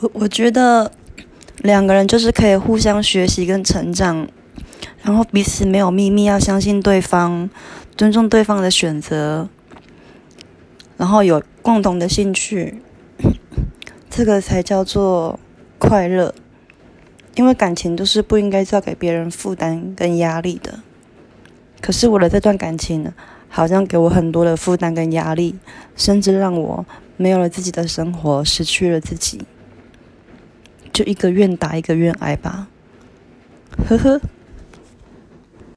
我我觉得两个人就是可以互相学习跟成长，然后彼此没有秘密，要相信对方，尊重对方的选择，然后有共同的兴趣，这个才叫做快乐。因为感情都是不应该造给别人负担跟压力的。可是我的这段感情呢，好像给我很多的负担跟压力，甚至让我没有了自己的生活，失去了自己。就一个愿打一个愿挨吧，呵呵。